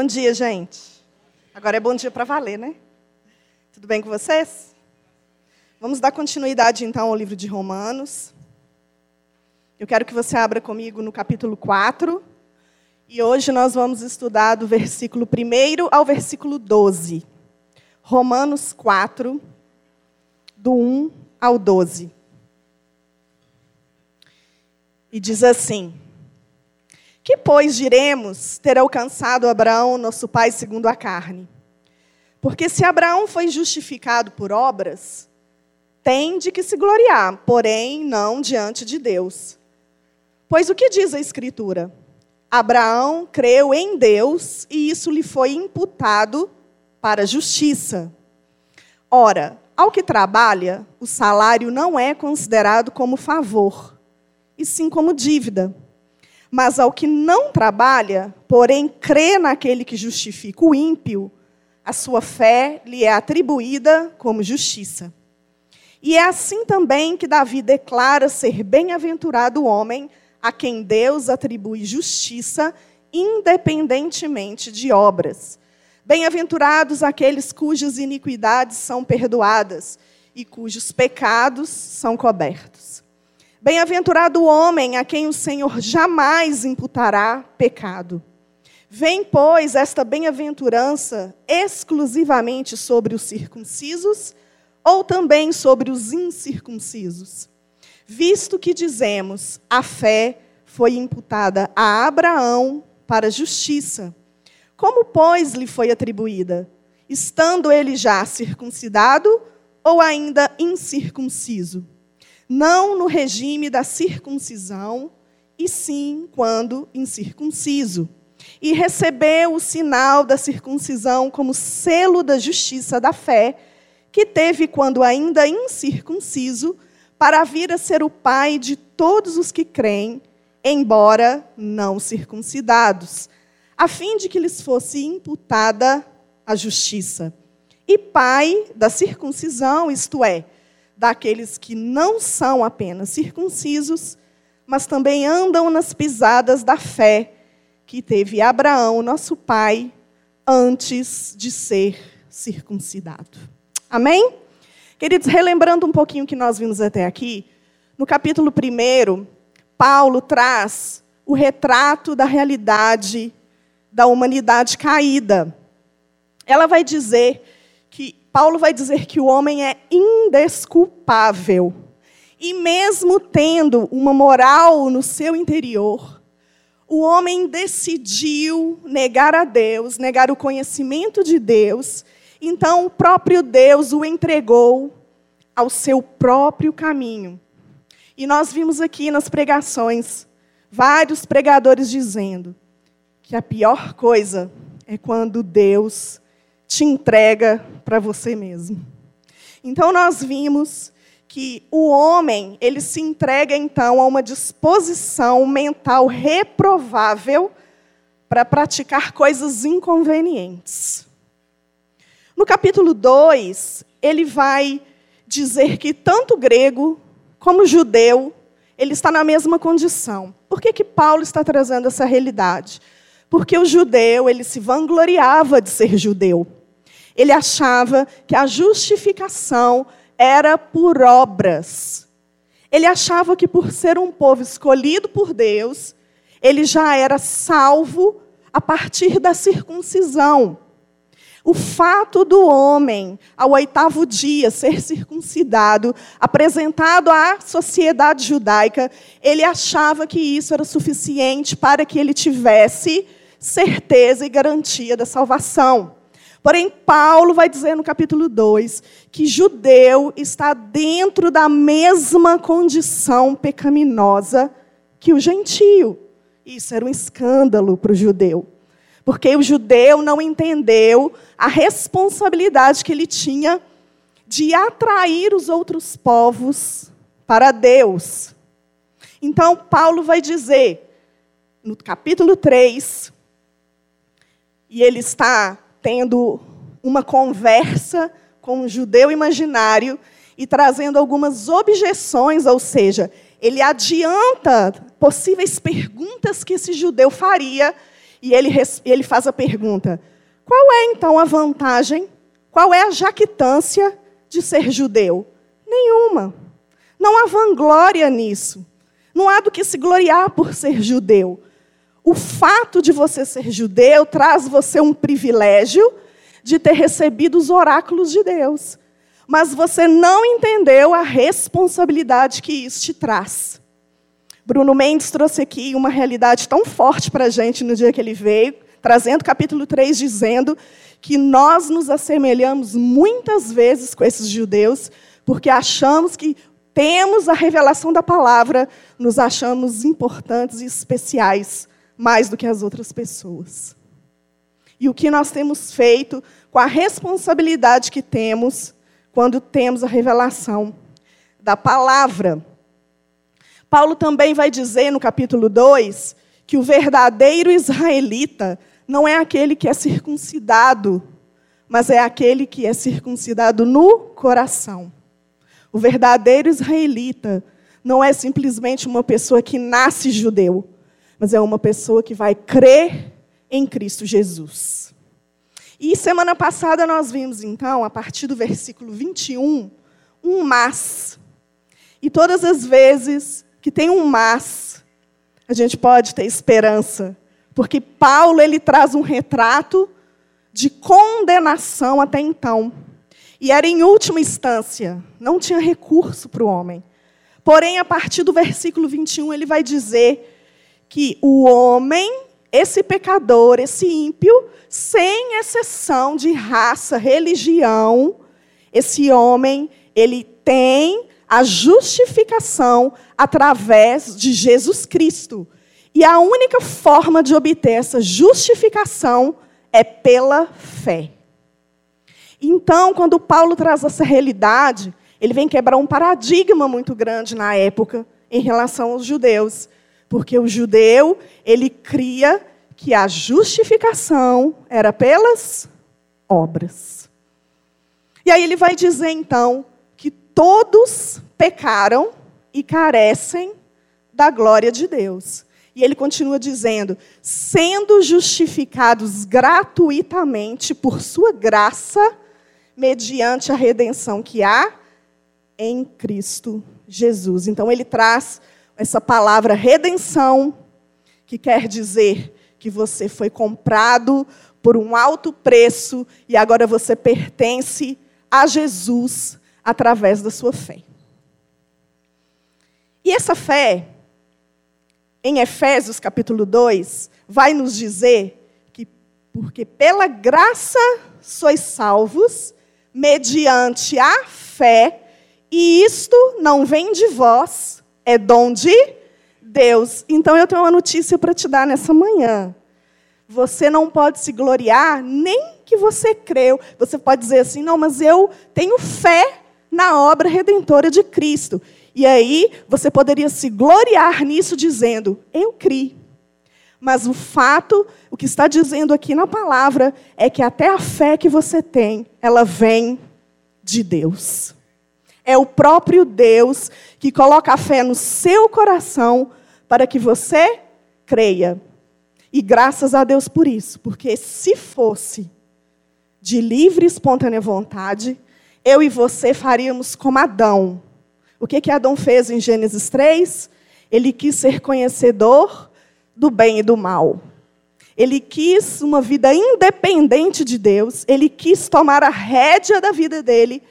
Bom dia, gente. Agora é bom dia para valer, né? Tudo bem com vocês? Vamos dar continuidade então ao livro de Romanos. Eu quero que você abra comigo no capítulo 4. E hoje nós vamos estudar do versículo 1 ao versículo 12. Romanos 4, do 1 ao 12. E diz assim: Que, pois, diremos ter alcançado Abraão, nosso pai, segundo a carne? Porque se Abraão foi justificado por obras, tem de que se gloriar, porém não diante de Deus. Pois o que diz a Escritura? Abraão creu em Deus e isso lhe foi imputado para justiça. Ora, ao que trabalha, o salário não é considerado como favor, e sim como dívida. Mas ao que não trabalha, porém crê naquele que justifica o ímpio, a sua fé lhe é atribuída como justiça. E é assim também que Davi declara ser bem-aventurado o homem a quem Deus atribui justiça, independentemente de obras. Bem-aventurados aqueles cujas iniquidades são perdoadas e cujos pecados são cobertos. Bem-aventurado o homem a quem o Senhor jamais imputará pecado. Vem, pois, esta bem-aventurança exclusivamente sobre os circuncisos ou também sobre os incircuncisos? Visto que dizemos, a fé foi imputada a Abraão para justiça. Como, pois, lhe foi atribuída? Estando ele já circuncidado ou ainda incircunciso? Não no regime da circuncisão, e sim quando incircunciso. E recebeu o sinal da circuncisão como selo da justiça da fé, que teve quando ainda incircunciso para vir a ser o pai de todos os que creem, embora não circuncidados, a fim de que lhes fosse imputada a justiça. E pai da circuncisão, isto é, daqueles que não são apenas circuncisos, mas também andam nas pisadas da fé que teve Abraão, nosso pai, antes de ser circuncidado. Amém? Queridos, relembrando um pouquinho o que nós vimos até aqui, no capítulo 1, Paulo traz o retrato da realidade da humanidade caída. Ela vai dizer Paulo vai dizer que o homem é indesculpável. E mesmo tendo uma moral no seu interior, o homem decidiu negar a Deus, negar o conhecimento de Deus então o próprio Deus o entregou ao seu próprio caminho. E nós vimos aqui nas pregações vários pregadores dizendo que a pior coisa é quando Deus te entrega para você mesmo. Então nós vimos que o homem, ele se entrega então a uma disposição mental reprovável para praticar coisas inconvenientes. No capítulo 2, ele vai dizer que tanto grego como judeu, ele está na mesma condição. Por que, que Paulo está trazendo essa realidade? Porque o judeu, ele se vangloriava de ser judeu. Ele achava que a justificação era por obras. Ele achava que por ser um povo escolhido por Deus, ele já era salvo a partir da circuncisão. O fato do homem, ao oitavo dia, ser circuncidado, apresentado à sociedade judaica, ele achava que isso era suficiente para que ele tivesse certeza e garantia da salvação. Porém, Paulo vai dizer no capítulo 2 que judeu está dentro da mesma condição pecaminosa que o gentio. Isso era um escândalo para o judeu. Porque o judeu não entendeu a responsabilidade que ele tinha de atrair os outros povos para Deus. Então, Paulo vai dizer, no capítulo 3, e ele está tendo uma conversa com um judeu imaginário e trazendo algumas objeções, ou seja, ele adianta possíveis perguntas que esse judeu faria e ele, ele faz a pergunta: qual é então a vantagem, qual é a jactância de ser judeu? Nenhuma. Não há vanglória nisso. Não há do que se gloriar por ser judeu. O fato de você ser judeu traz você um privilégio de ter recebido os oráculos de Deus. Mas você não entendeu a responsabilidade que isso te traz. Bruno Mendes trouxe aqui uma realidade tão forte para a gente no dia que ele veio, trazendo capítulo 3, dizendo que nós nos assemelhamos muitas vezes com esses judeus, porque achamos que temos a revelação da palavra, nos achamos importantes e especiais mais do que as outras pessoas. E o que nós temos feito com a responsabilidade que temos quando temos a revelação da palavra. Paulo também vai dizer no capítulo 2 que o verdadeiro israelita não é aquele que é circuncidado, mas é aquele que é circuncidado no coração. O verdadeiro israelita não é simplesmente uma pessoa que nasce judeu, mas é uma pessoa que vai crer em Cristo Jesus. E semana passada nós vimos, então, a partir do versículo 21, um mas. E todas as vezes que tem um mas, a gente pode ter esperança, porque Paulo ele traz um retrato de condenação até então. E era em última instância, não tinha recurso para o homem. Porém, a partir do versículo 21, ele vai dizer que o homem, esse pecador, esse ímpio, sem exceção de raça, religião, esse homem, ele tem a justificação através de Jesus Cristo. E a única forma de obter essa justificação é pela fé. Então, quando Paulo traz essa realidade, ele vem quebrar um paradigma muito grande na época em relação aos judeus, porque o judeu, ele cria que a justificação era pelas obras. E aí ele vai dizer então que todos pecaram e carecem da glória de Deus. E ele continua dizendo: sendo justificados gratuitamente por sua graça, mediante a redenção que há em Cristo Jesus. Então ele traz essa palavra redenção, que quer dizer que você foi comprado por um alto preço e agora você pertence a Jesus através da sua fé. E essa fé em Efésios capítulo 2, vai nos dizer que, porque pela graça sois salvos, mediante a fé, e isto não vem de vós, é dom de Deus. Então eu tenho uma notícia para te dar nessa manhã. Você não pode se gloriar nem que você creu. Você pode dizer assim: não, mas eu tenho fé na obra redentora de Cristo. E aí você poderia se gloriar nisso dizendo: Eu criei. Mas o fato, o que está dizendo aqui na palavra, é que até a fé que você tem, ela vem de Deus. É o próprio Deus que coloca a fé no seu coração para que você creia. E graças a Deus por isso, porque se fosse de livre e espontânea vontade, eu e você faríamos como Adão o que, que Adão fez em Gênesis 3? Ele quis ser conhecedor do bem e do mal. Ele quis uma vida independente de Deus, ele quis tomar a rédea da vida dele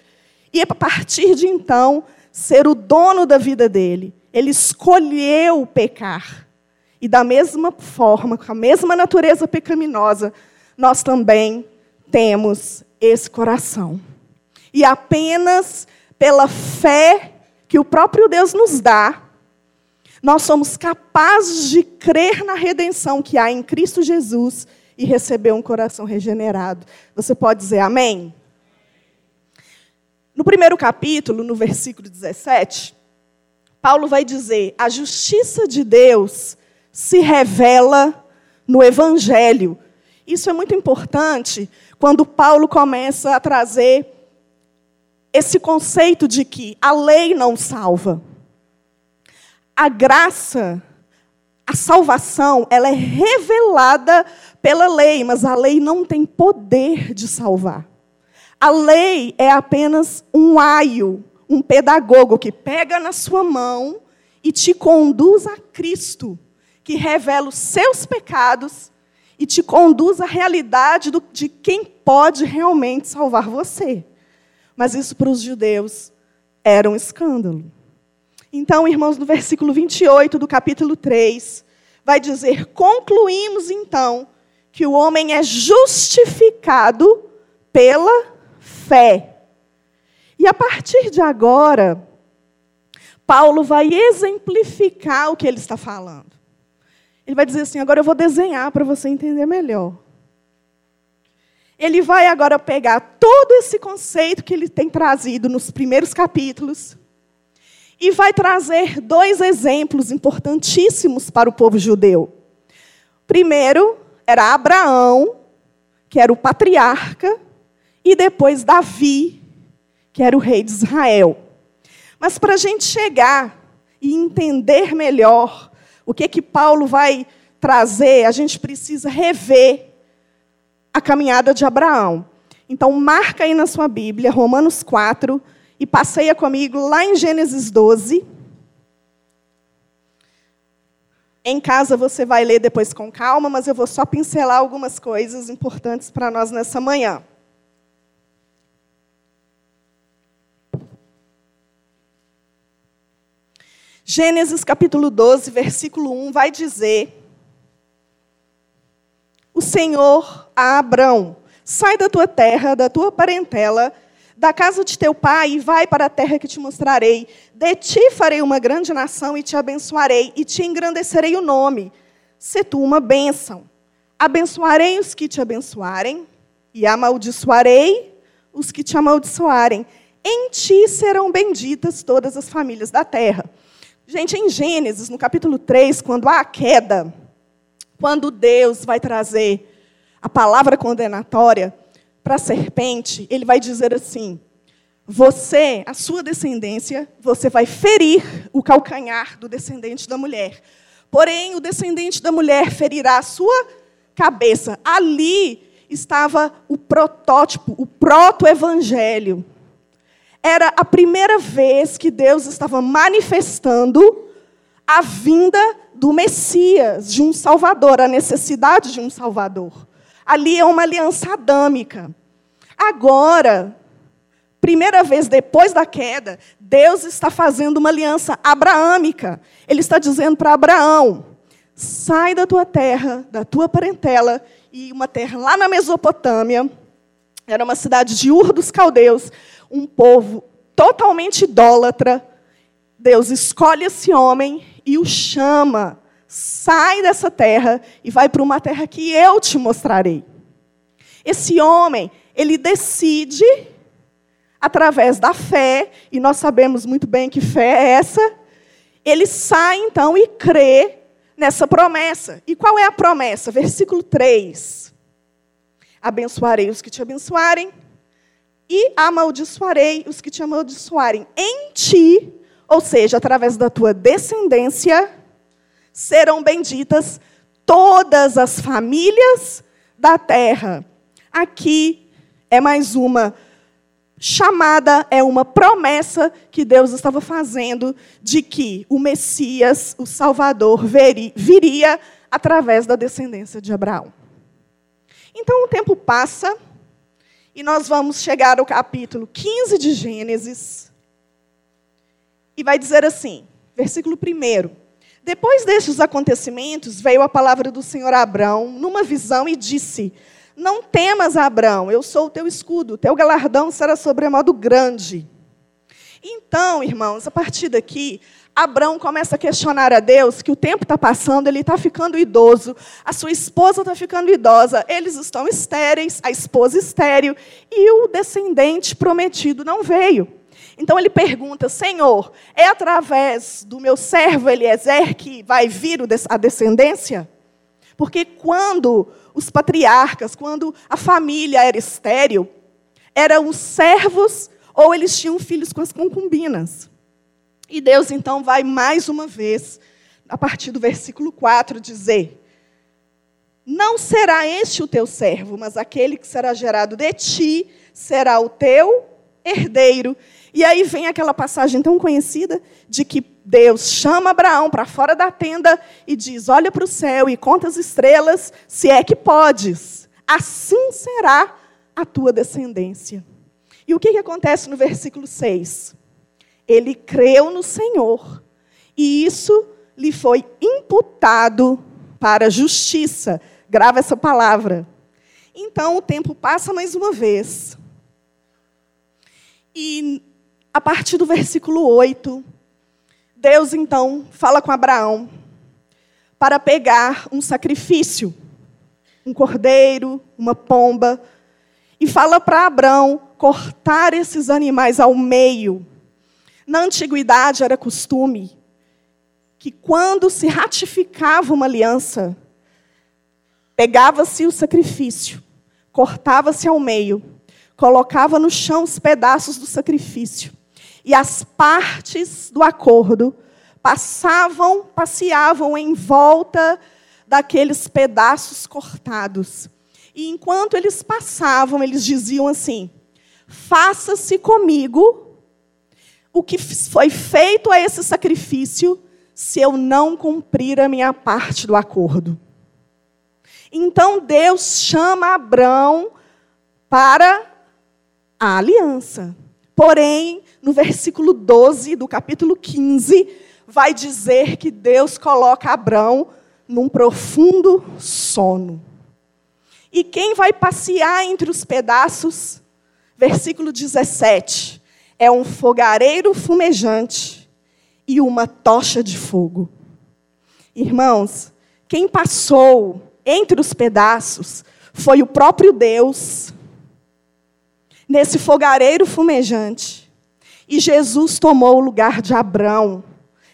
e, a partir de então, ser o dono da vida dele. Ele escolheu pecar. E, da mesma forma, com a mesma natureza pecaminosa, nós também temos esse coração. E apenas pela fé que o próprio Deus nos dá, nós somos capazes de crer na redenção que há em Cristo Jesus e receber um coração regenerado. Você pode dizer amém? No primeiro capítulo, no versículo 17, Paulo vai dizer: a justiça de Deus se revela no Evangelho. Isso é muito importante quando Paulo começa a trazer esse conceito de que a lei não salva. A graça, a salvação, ela é revelada pela lei, mas a lei não tem poder de salvar. A lei é apenas um aio, um pedagogo que pega na sua mão e te conduz a Cristo, que revela os seus pecados e te conduz à realidade do, de quem pode realmente salvar você. Mas isso para os judeus era um escândalo. Então, irmãos, no versículo 28 do capítulo 3, vai dizer: Concluímos então que o homem é justificado pela fé. E a partir de agora, Paulo vai exemplificar o que ele está falando. Ele vai dizer assim: agora eu vou desenhar para você entender melhor. Ele vai agora pegar todo esse conceito que ele tem trazido nos primeiros capítulos e vai trazer dois exemplos importantíssimos para o povo judeu. Primeiro era Abraão, que era o patriarca, e depois Davi, que era o rei de Israel. Mas para a gente chegar e entender melhor o que que Paulo vai trazer, a gente precisa rever a caminhada de Abraão. Então, marca aí na sua Bíblia, Romanos 4, e passeia comigo lá em Gênesis 12. Em casa você vai ler depois com calma, mas eu vou só pincelar algumas coisas importantes para nós nessa manhã. Gênesis capítulo 12, versículo 1 vai dizer: O Senhor a Abrão, sai da tua terra, da tua parentela, da casa de teu pai e vai para a terra que te mostrarei. De ti farei uma grande nação e te abençoarei e te engrandecerei o nome. Se tu uma bênção. Abençoarei os que te abençoarem e amaldiçoarei os que te amaldiçoarem. Em ti serão benditas todas as famílias da terra. Gente, em Gênesis, no capítulo 3, quando há a queda, quando Deus vai trazer a palavra condenatória, para a serpente, ele vai dizer assim: Você, a sua descendência, você vai ferir o calcanhar do descendente da mulher. Porém, o descendente da mulher ferirá a sua cabeça. Ali estava o protótipo, o proto-evangelho. Era a primeira vez que Deus estava manifestando a vinda do Messias, de um Salvador, a necessidade de um Salvador. Ali é uma aliança adâmica. Agora, primeira vez depois da queda, Deus está fazendo uma aliança abraâmica. Ele está dizendo para Abraão: sai da tua terra, da tua parentela, e uma terra lá na Mesopotâmia, era uma cidade de Ur dos Caldeus, um povo totalmente idólatra. Deus escolhe esse homem e o chama. Sai dessa terra e vai para uma terra que eu te mostrarei. Esse homem, ele decide, através da fé, e nós sabemos muito bem que fé é essa, ele sai então e crê nessa promessa. E qual é a promessa? Versículo 3. Abençoarei os que te abençoarem, e amaldiçoarei os que te amaldiçoarem. Em ti, ou seja, através da tua descendência, serão benditas todas as famílias da terra. Aqui é mais uma chamada, é uma promessa que Deus estava fazendo de que o Messias, o Salvador, viria através da descendência de Abraão. Então o tempo passa e nós vamos chegar ao capítulo 15 de Gênesis. E vai dizer assim, versículo 1. Depois destes acontecimentos, veio a palavra do Senhor a Abraão numa visão e disse: não temas, Abraão, eu sou o teu escudo, teu galardão será sobremodo grande. Então, irmãos, a partir daqui, Abraão começa a questionar a Deus que o tempo está passando, ele está ficando idoso, a sua esposa está ficando idosa, eles estão estéreis, a esposa estéril, e o descendente prometido não veio. Então ele pergunta: Senhor, é através do meu servo Eliezer que vai vir a descendência? Porque quando os patriarcas, quando a família era estéril, eram os servos ou eles tinham filhos com as concubinas. E Deus então vai mais uma vez a partir do versículo 4, dizer: Não será este o teu servo, mas aquele que será gerado de ti será o teu herdeiro. E aí vem aquela passagem tão conhecida de que Deus chama Abraão para fora da tenda e diz: Olha para o céu e conta as estrelas, se é que podes. Assim será a tua descendência. E o que, que acontece no versículo 6? Ele creu no Senhor, e isso lhe foi imputado para justiça. Grava essa palavra. Então o tempo passa mais uma vez. E a partir do versículo 8, Deus então fala com Abraão para pegar um sacrifício, um cordeiro, uma pomba, e fala para Abraão cortar esses animais ao meio. Na antiguidade era costume que quando se ratificava uma aliança, pegava-se o sacrifício, cortava-se ao meio, colocava no chão os pedaços do sacrifício e as partes do acordo passavam, passeavam em volta daqueles pedaços cortados. E enquanto eles passavam, eles diziam assim: Faça-se comigo o que foi feito a esse sacrifício, se eu não cumprir a minha parte do acordo. Então Deus chama Abraão para a aliança. Porém, no versículo 12 do capítulo 15, vai dizer que Deus coloca Abraão num profundo sono. E quem vai passear entre os pedaços? Versículo 17. É um fogareiro fumejante e uma tocha de fogo. Irmãos, quem passou entre os pedaços foi o próprio Deus nesse fogareiro fumejante. E Jesus tomou o lugar de Abraão,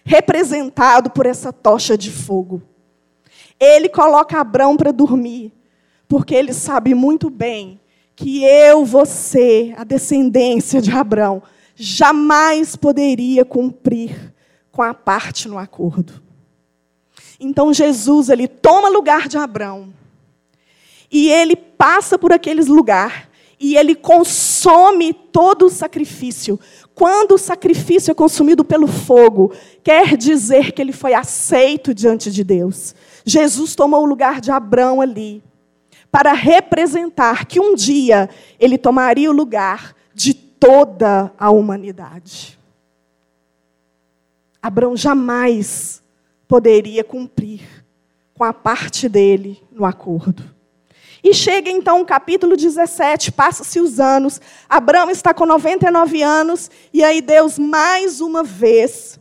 representado por essa tocha de fogo. Ele coloca Abraão para dormir, porque ele sabe muito bem que eu, você, a descendência de Abraão, jamais poderia cumprir com a parte no acordo. Então Jesus, ele toma lugar de Abraão. E ele passa por aqueles lugares e ele consome todo o sacrifício. Quando o sacrifício é consumido pelo fogo, quer dizer que ele foi aceito diante de Deus. Jesus tomou o lugar de Abraão ali, para representar que um dia ele tomaria o lugar toda a humanidade. Abraão jamais poderia cumprir com a parte dele no acordo. E chega então o capítulo 17, passa-se os anos, Abraão está com 99 anos, e aí Deus mais uma vez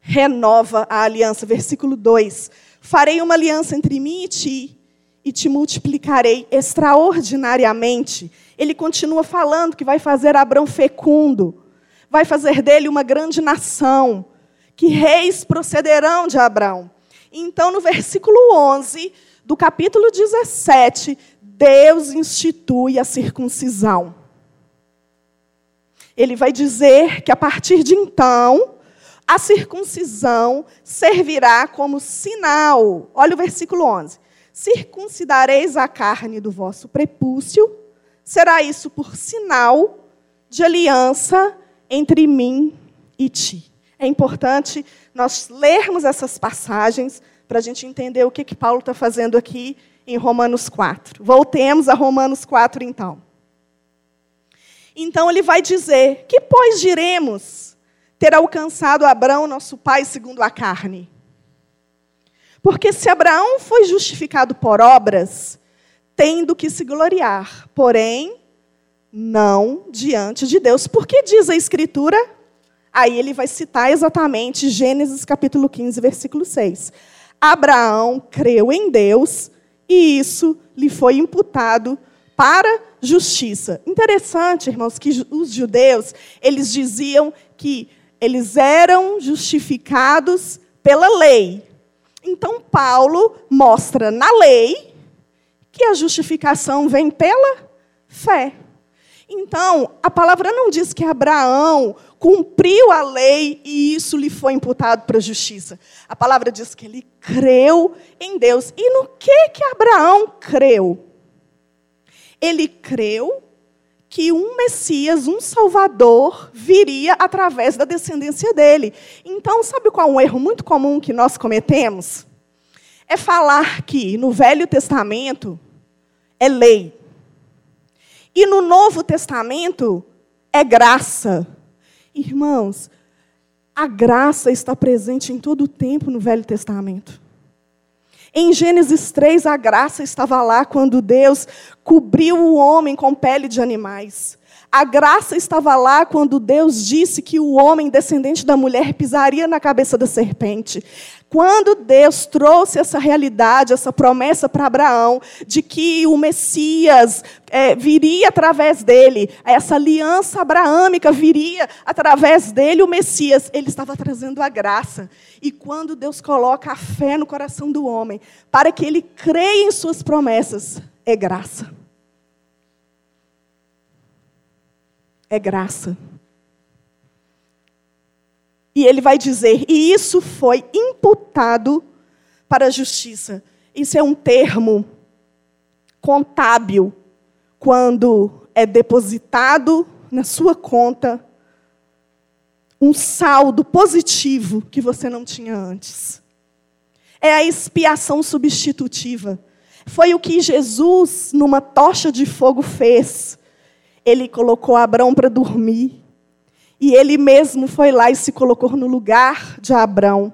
renova a aliança. Versículo 2: Farei uma aliança entre mim e ti, e te multiplicarei extraordinariamente. Ele continua falando que vai fazer Abraão fecundo, vai fazer dele uma grande nação, que reis procederão de Abraão. Então, no versículo 11 do capítulo 17, Deus institui a circuncisão. Ele vai dizer que a partir de então, a circuncisão servirá como sinal. Olha o versículo 11. Circuncidareis a carne do vosso prepúcio, será isso por sinal de aliança entre mim e ti. É importante nós lermos essas passagens para a gente entender o que, que Paulo está fazendo aqui em Romanos 4. Voltemos a Romanos 4, então. Então ele vai dizer: Que, pois, diremos ter alcançado Abraão, nosso pai, segundo a carne? Porque se Abraão foi justificado por obras, tem do que se gloriar, porém, não diante de Deus. Por que diz a Escritura? Aí ele vai citar exatamente Gênesis capítulo 15, versículo 6. Abraão creu em Deus e isso lhe foi imputado para justiça. Interessante, irmãos, que os judeus, eles diziam que eles eram justificados pela lei. Então Paulo mostra na lei que a justificação vem pela fé. Então, a palavra não diz que Abraão cumpriu a lei e isso lhe foi imputado para a justiça. A palavra diz que ele creu em Deus. E no que que Abraão creu? Ele creu que um Messias, um Salvador, viria através da descendência dele. Então, sabe qual é um erro muito comum que nós cometemos? É falar que no Velho Testamento é lei. E no Novo Testamento é graça. Irmãos, a graça está presente em todo o tempo no Velho Testamento. Em Gênesis 3, a graça estava lá quando Deus cobriu o homem com pele de animais. A graça estava lá quando Deus disse que o homem descendente da mulher pisaria na cabeça da serpente. Quando Deus trouxe essa realidade, essa promessa para Abraão, de que o Messias é, viria através dele, essa aliança abraâmica viria através dele, o Messias, ele estava trazendo a graça. E quando Deus coloca a fé no coração do homem, para que ele creia em suas promessas, é graça. É graça. E ele vai dizer, e isso foi imputado para a justiça. Isso é um termo contábil quando é depositado na sua conta um saldo positivo que você não tinha antes. É a expiação substitutiva. Foi o que Jesus, numa tocha de fogo, fez ele colocou Abraão para dormir. E ele mesmo foi lá e se colocou no lugar de Abraão.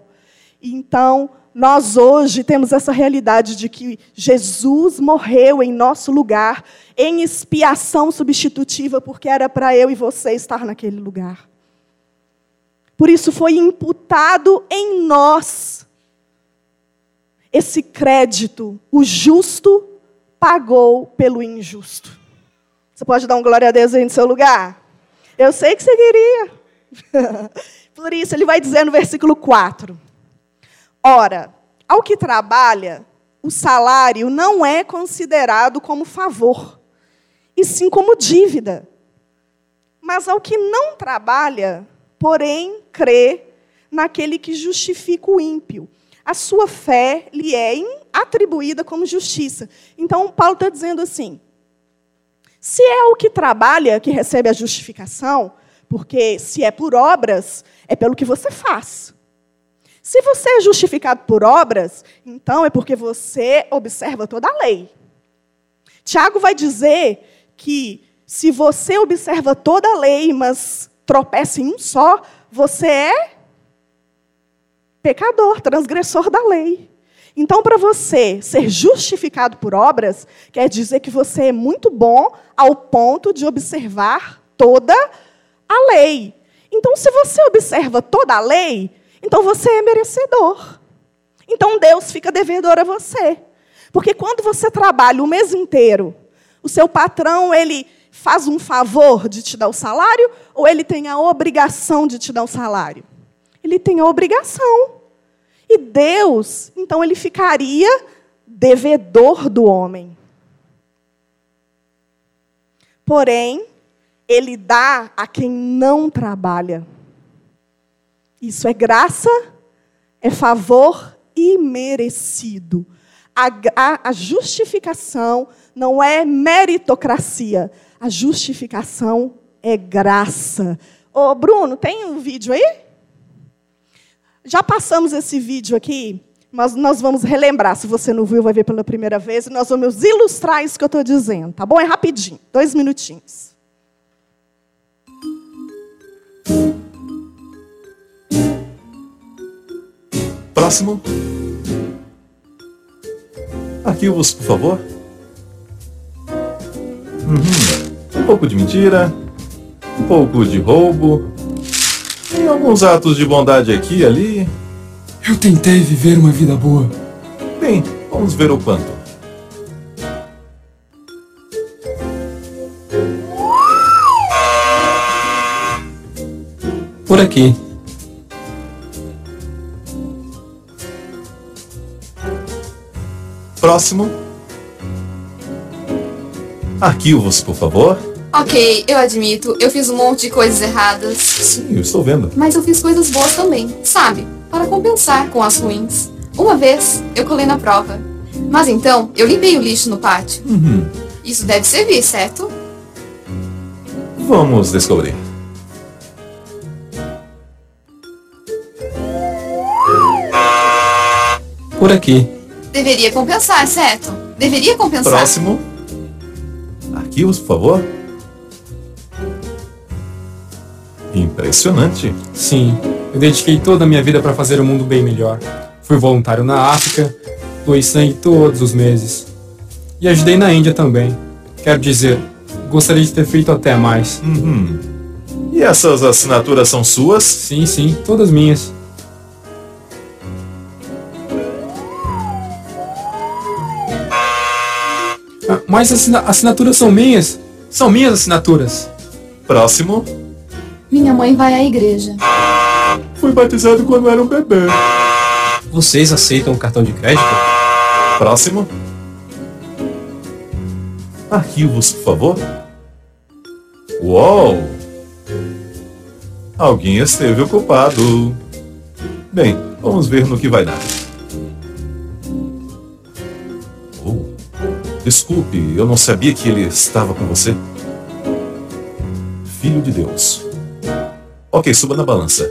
Então, nós hoje temos essa realidade de que Jesus morreu em nosso lugar, em expiação substitutiva, porque era para eu e você estar naquele lugar. Por isso foi imputado em nós esse crédito. O justo pagou pelo injusto. Você pode dar um glória a Deus aí no seu lugar? Eu sei que você queria. Por isso, ele vai dizer no versículo 4: Ora, ao que trabalha, o salário não é considerado como favor, e sim como dívida. Mas ao que não trabalha, porém crê naquele que justifica o ímpio, a sua fé lhe é atribuída como justiça. Então, Paulo está dizendo assim: se é o que trabalha que recebe a justificação, porque se é por obras, é pelo que você faz. Se você é justificado por obras, então é porque você observa toda a lei. Tiago vai dizer que se você observa toda a lei, mas tropeça em um só, você é pecador, transgressor da lei. Então, para você ser justificado por obras, quer dizer que você é muito bom ao ponto de observar toda a lei. Então, se você observa toda a lei, então você é merecedor. Então, Deus fica devedor a você. Porque quando você trabalha o mês inteiro, o seu patrão, ele faz um favor de te dar o salário ou ele tem a obrigação de te dar o salário? Ele tem a obrigação. E Deus, então, ele ficaria devedor do homem. Porém, ele dá a quem não trabalha. Isso é graça, é favor imerecido. A, a, a justificação não é meritocracia. A justificação é graça. Ô, Bruno, tem um vídeo aí? Já passamos esse vídeo aqui, mas nós vamos relembrar. Se você não viu, vai ver pela primeira vez. E nós vamos ilustrar isso que eu estou dizendo, tá bom? É rapidinho, dois minutinhos. Próximo. Arquivos, por favor. Uhum. Um pouco de mentira, um pouco de roubo, tem alguns atos de bondade aqui e ali. Eu tentei viver uma vida boa. Bem, vamos ver o quanto. Por aqui. Próximo. Arquivos, por favor. Ok, eu admito, eu fiz um monte de coisas erradas. Sim, eu estou vendo. Mas eu fiz coisas boas também, sabe? Para compensar com as ruins. Uma vez, eu colei na prova. Mas então, eu limpei o lixo no pátio. Uhum. Isso deve servir, certo? Vamos descobrir. Por aqui. Deveria compensar, certo? Deveria compensar. Próximo. Arquivos, por favor. Impressionante. Sim, eu dediquei toda a minha vida para fazer o mundo bem melhor. Fui voluntário na África, doei sangue todos os meses. E ajudei na Índia também. Quero dizer, gostaria de ter feito até mais. Uhum. E essas assinaturas são suas? Sim, sim, todas minhas. Ah, mas assina assinaturas são minhas. São minhas assinaturas. Próximo. Minha mãe vai à igreja. Fui batizado quando era um bebê. Vocês aceitam cartão de crédito? Próximo. Arquivos, por favor. Uou! Alguém esteve ocupado. Bem, vamos ver no que vai dar. Oh, desculpe, eu não sabia que ele estava com você. Filho de Deus. Ok, suba na balança.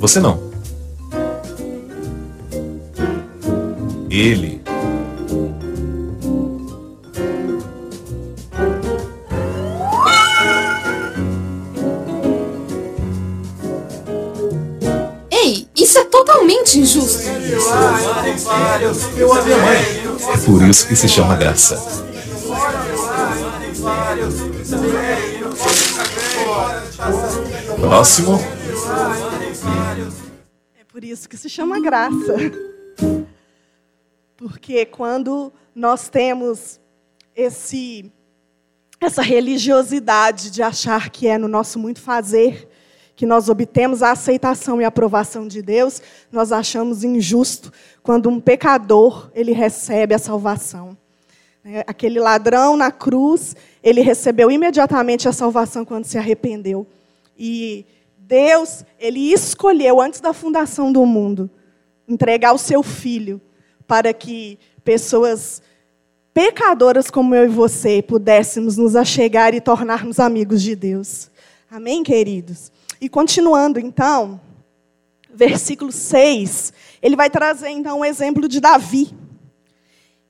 Você não. Ele. Ei, isso é totalmente injusto. É por isso que se chama graça. Próximo. É por isso que se chama graça. Porque quando nós temos esse essa religiosidade de achar que é no nosso muito fazer que nós obtemos a aceitação e a aprovação de Deus, nós achamos injusto quando um pecador ele recebe a salvação. É, Aquele ladrão na cruz, ele recebeu imediatamente a salvação quando se arrependeu. E Deus, ele escolheu antes da fundação do mundo entregar o seu filho para que pessoas pecadoras como eu e você pudéssemos nos achegar e tornarmos amigos de Deus. Amém, queridos? E continuando, então, versículo 6, ele vai trazer então o exemplo de Davi.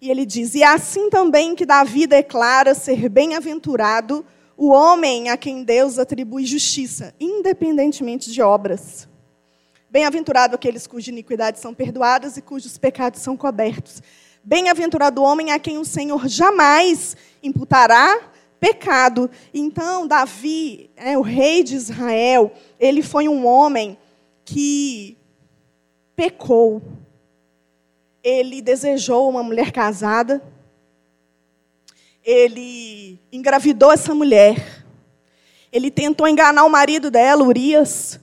E ele diz: E é assim também que Davi declara ser bem-aventurado o homem a quem Deus atribui justiça, independentemente de obras. Bem-aventurado aqueles cujas iniquidades são perdoadas e cujos pecados são cobertos. Bem-aventurado o homem a quem o Senhor jamais imputará pecado. Então, Davi, é, o rei de Israel, ele foi um homem que pecou. Ele desejou uma mulher casada. Ele engravidou essa mulher. Ele tentou enganar o marido dela, Urias,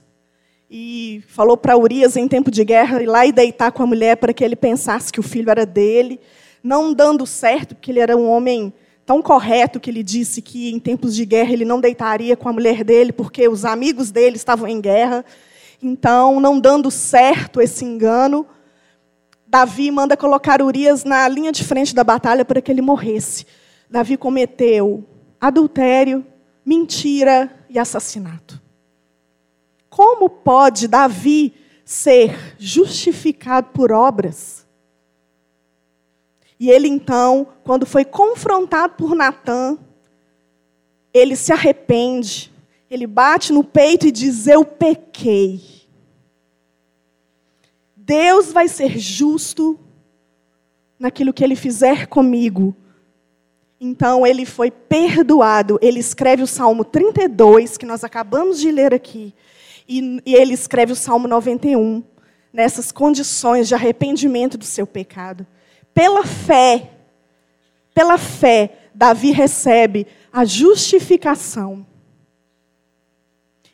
e falou para Urias em tempo de guerra ir lá e deitar com a mulher para que ele pensasse que o filho era dele, não dando certo, porque ele era um homem tão correto que ele disse que em tempos de guerra ele não deitaria com a mulher dele porque os amigos dele estavam em guerra. Então, não dando certo esse engano, Davi manda colocar Urias na linha de frente da batalha para que ele morresse. Davi cometeu adultério, mentira e assassinato. Como pode Davi ser justificado por obras? E ele então, quando foi confrontado por Natã, ele se arrepende, ele bate no peito e diz: Eu pequei. Deus vai ser justo naquilo que ele fizer comigo. Então ele foi perdoado. Ele escreve o Salmo 32, que nós acabamos de ler aqui. E, e ele escreve o Salmo 91, nessas condições de arrependimento do seu pecado. Pela fé, pela fé, Davi recebe a justificação.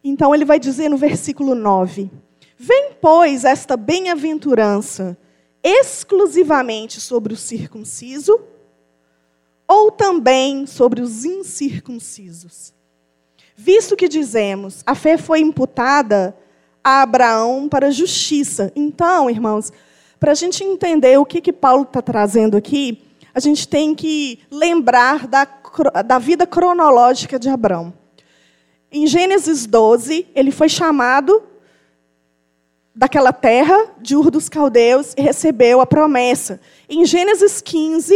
Então ele vai dizer no versículo 9: Vem, pois, esta bem-aventurança exclusivamente sobre o circunciso, ou também sobre os incircuncisos. Visto que dizemos, a fé foi imputada a Abraão para justiça. Então, irmãos, para a gente entender o que, que Paulo está trazendo aqui, a gente tem que lembrar da, da vida cronológica de Abraão. Em Gênesis 12, ele foi chamado daquela terra de Ur dos Caldeus e recebeu a promessa. Em Gênesis 15,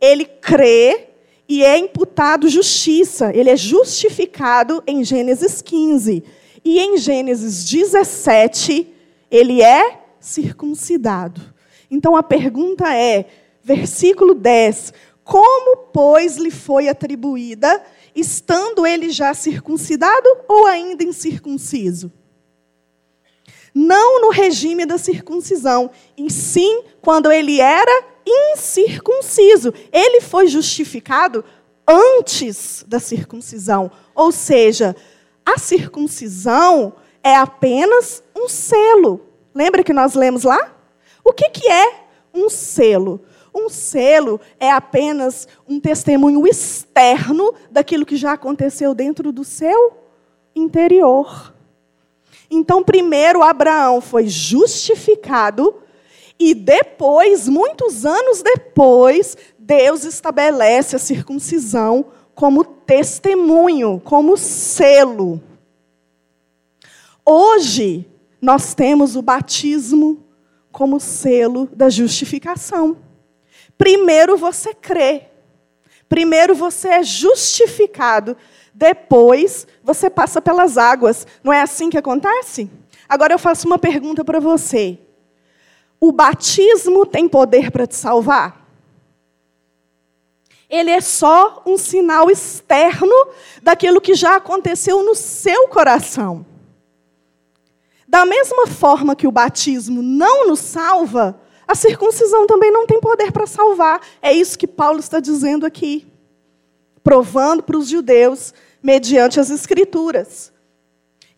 ele crê e é imputado justiça. Ele é justificado em Gênesis 15. E em Gênesis 17, ele é circuncidado. Então a pergunta é, versículo 10: Como, pois, lhe foi atribuída, estando ele já circuncidado ou ainda incircunciso? Não no regime da circuncisão, e sim quando ele era incircunciso. Ele foi justificado antes da circuncisão. Ou seja, a circuncisão é apenas um selo. Lembra que nós lemos lá? O que, que é um selo? Um selo é apenas um testemunho externo daquilo que já aconteceu dentro do seu interior. Então, primeiro, Abraão foi justificado, e depois, muitos anos depois, Deus estabelece a circuncisão como testemunho, como selo. Hoje, nós temos o batismo como selo da justificação. Primeiro você crê. Primeiro você é justificado. Depois você passa pelas águas. Não é assim que acontece? Agora eu faço uma pergunta para você. O batismo tem poder para te salvar? Ele é só um sinal externo daquilo que já aconteceu no seu coração. Da mesma forma que o batismo não nos salva, a circuncisão também não tem poder para salvar. É isso que Paulo está dizendo aqui, provando para os judeus, mediante as Escrituras.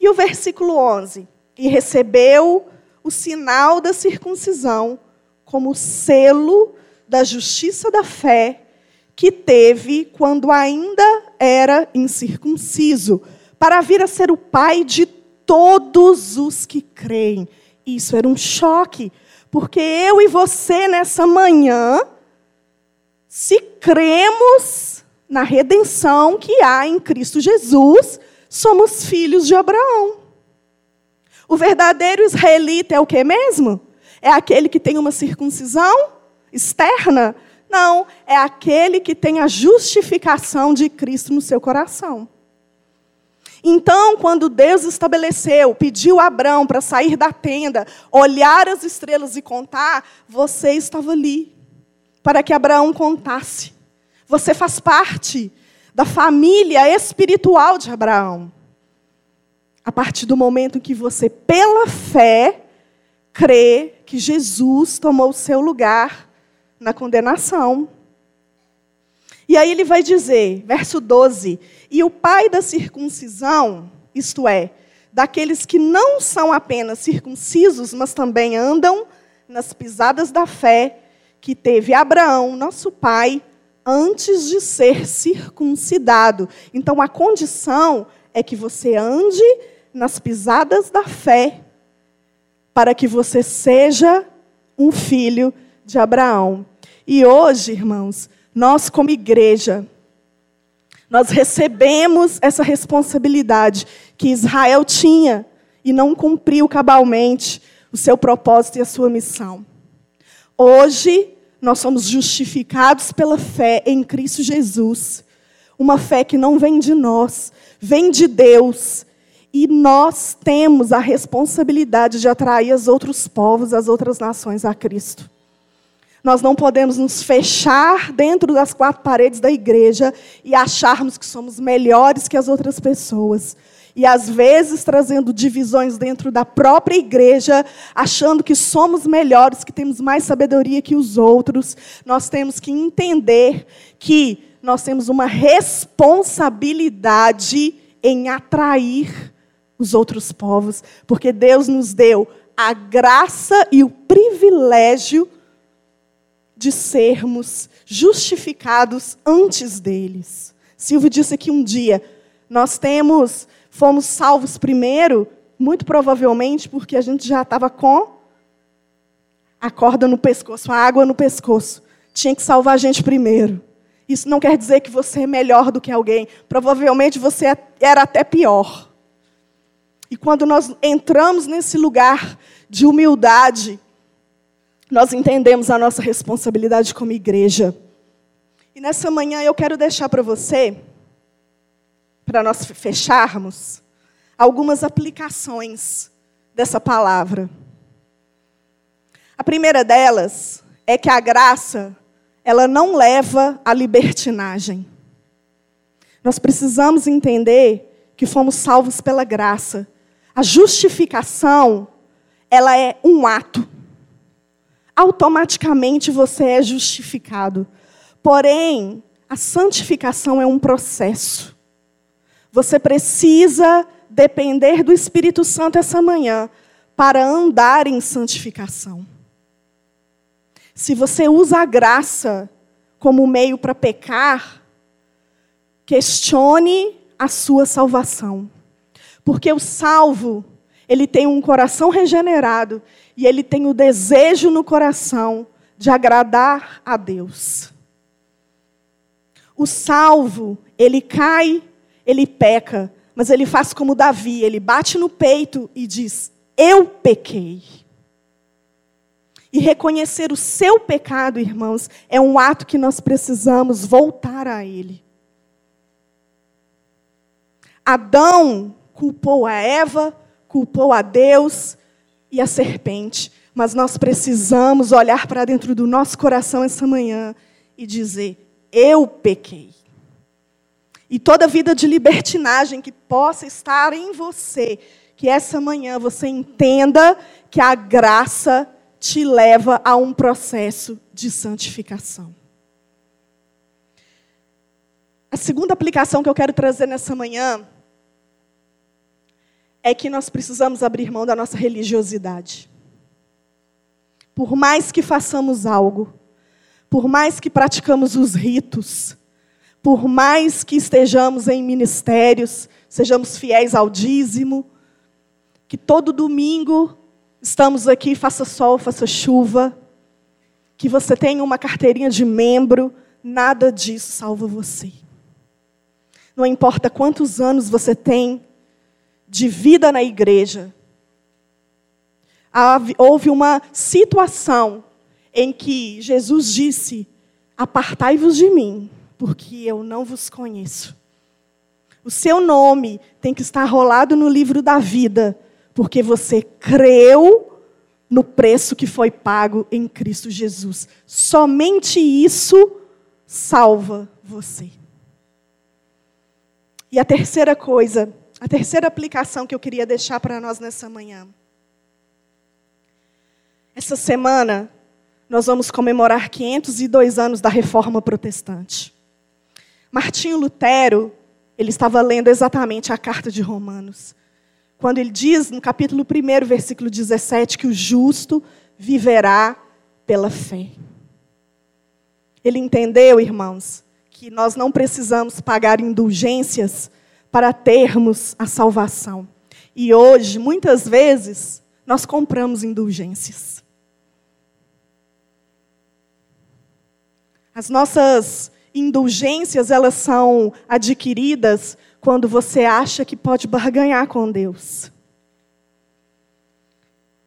E o versículo 11: E recebeu o sinal da circuncisão como selo da justiça da fé que teve quando ainda era incircunciso, para vir a ser o pai de todos os que creem. Isso era um choque, porque eu e você nessa manhã, se cremos na redenção que há em Cristo Jesus, somos filhos de Abraão. O verdadeiro israelita é o que mesmo? É aquele que tem uma circuncisão externa não, é aquele que tem a justificação de Cristo no seu coração. Então, quando Deus estabeleceu, pediu a Abraão para sair da tenda, olhar as estrelas e contar, você estava ali para que Abraão contasse. Você faz parte da família espiritual de Abraão. A partir do momento em que você, pela fé, crê que Jesus tomou o seu lugar na condenação. E aí ele vai dizer, verso 12: E o pai da circuncisão, isto é, daqueles que não são apenas circuncisos, mas também andam nas pisadas da fé que teve Abraão, nosso pai, antes de ser circuncidado. Então a condição é que você ande nas pisadas da fé, para que você seja um filho de Abraão. E hoje, irmãos, nós como igreja, nós recebemos essa responsabilidade que Israel tinha e não cumpriu cabalmente o seu propósito e a sua missão. Hoje, nós somos justificados pela fé em Cristo Jesus. Uma fé que não vem de nós, vem de Deus. E nós temos a responsabilidade de atrair os outros povos, as outras nações a Cristo. Nós não podemos nos fechar dentro das quatro paredes da igreja e acharmos que somos melhores que as outras pessoas. E às vezes trazendo divisões dentro da própria igreja, achando que somos melhores, que temos mais sabedoria que os outros. Nós temos que entender que nós temos uma responsabilidade em atrair os outros povos, porque Deus nos deu a graça e o privilégio de sermos justificados antes deles. Silvio disse que um dia nós temos, fomos salvos primeiro, muito provavelmente porque a gente já estava com a corda no pescoço, a água no pescoço. Tinha que salvar a gente primeiro. Isso não quer dizer que você é melhor do que alguém. Provavelmente você é, era até pior. E quando nós entramos nesse lugar de humildade, nós entendemos a nossa responsabilidade como igreja. E nessa manhã eu quero deixar para você, para nós fecharmos, algumas aplicações dessa palavra. A primeira delas é que a graça, ela não leva à libertinagem. Nós precisamos entender que fomos salvos pela graça. A justificação, ela é um ato automaticamente você é justificado. Porém, a santificação é um processo. Você precisa depender do Espírito Santo essa manhã para andar em santificação. Se você usa a graça como meio para pecar, questione a sua salvação. Porque o salvo, ele tem um coração regenerado e ele tem o desejo no coração de agradar a Deus. O salvo, ele cai, ele peca, mas ele faz como Davi, ele bate no peito e diz: Eu pequei. E reconhecer o seu pecado, irmãos, é um ato que nós precisamos voltar a ele. Adão culpou a Eva, culpou a Deus, e a serpente, mas nós precisamos olhar para dentro do nosso coração essa manhã e dizer: Eu pequei. E toda vida de libertinagem que possa estar em você, que essa manhã você entenda que a graça te leva a um processo de santificação. A segunda aplicação que eu quero trazer nessa manhã é que nós precisamos abrir mão da nossa religiosidade. Por mais que façamos algo, por mais que praticamos os ritos, por mais que estejamos em ministérios, sejamos fiéis ao dízimo, que todo domingo estamos aqui, faça sol, faça chuva, que você tenha uma carteirinha de membro, nada disso salva você. Não importa quantos anos você tem de vida na igreja, houve uma situação em que Jesus disse: Apartai-vos de mim, porque eu não vos conheço. O seu nome tem que estar rolado no livro da vida, porque você creu no preço que foi pago em Cristo Jesus. Somente isso salva você. E a terceira coisa a terceira aplicação que eu queria deixar para nós nessa manhã. Essa semana, nós vamos comemorar 502 anos da Reforma Protestante. Martinho Lutero, ele estava lendo exatamente a carta de Romanos, quando ele diz no capítulo 1, versículo 17, que o justo viverá pela fé. Ele entendeu, irmãos, que nós não precisamos pagar indulgências para termos a salvação. E hoje, muitas vezes, nós compramos indulgências. As nossas indulgências, elas são adquiridas quando você acha que pode barganhar com Deus.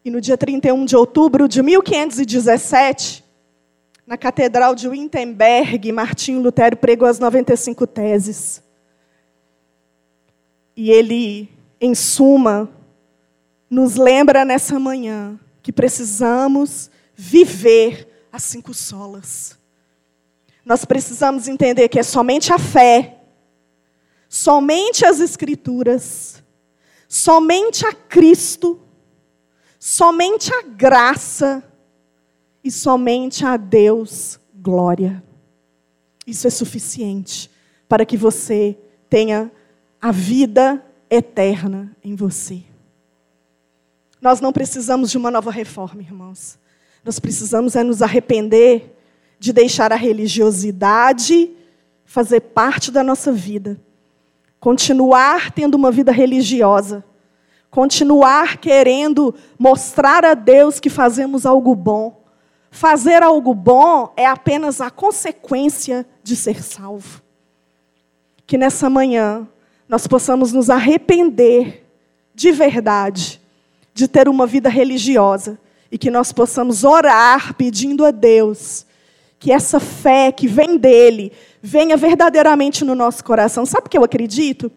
E no dia 31 de outubro de 1517, na Catedral de Wittenberg, Martinho Lutero pregou as 95 teses. E ele, em suma, nos lembra nessa manhã que precisamos viver as cinco solas. Nós precisamos entender que é somente a fé, somente as Escrituras, somente a Cristo, somente a graça e somente a Deus glória. Isso é suficiente para que você tenha a vida eterna em você. Nós não precisamos de uma nova reforma, irmãos. Nós precisamos é nos arrepender de deixar a religiosidade fazer parte da nossa vida. Continuar tendo uma vida religiosa. Continuar querendo mostrar a Deus que fazemos algo bom. Fazer algo bom é apenas a consequência de ser salvo. Que nessa manhã nós possamos nos arrepender de verdade de ter uma vida religiosa e que nós possamos orar pedindo a Deus que essa fé que vem dele venha verdadeiramente no nosso coração. Sabe o que eu acredito?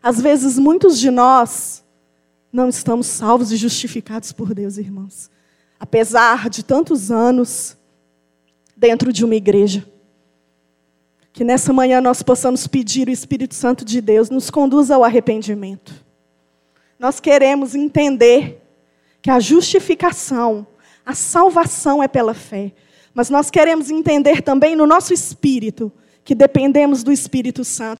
Às vezes muitos de nós não estamos salvos e justificados por Deus, irmãos. Apesar de tantos anos dentro de uma igreja. Que nessa manhã nós possamos pedir o Espírito Santo de Deus nos conduza ao arrependimento. Nós queremos entender que a justificação, a salvação é pela fé. Mas nós queremos entender também no nosso espírito que dependemos do Espírito Santo.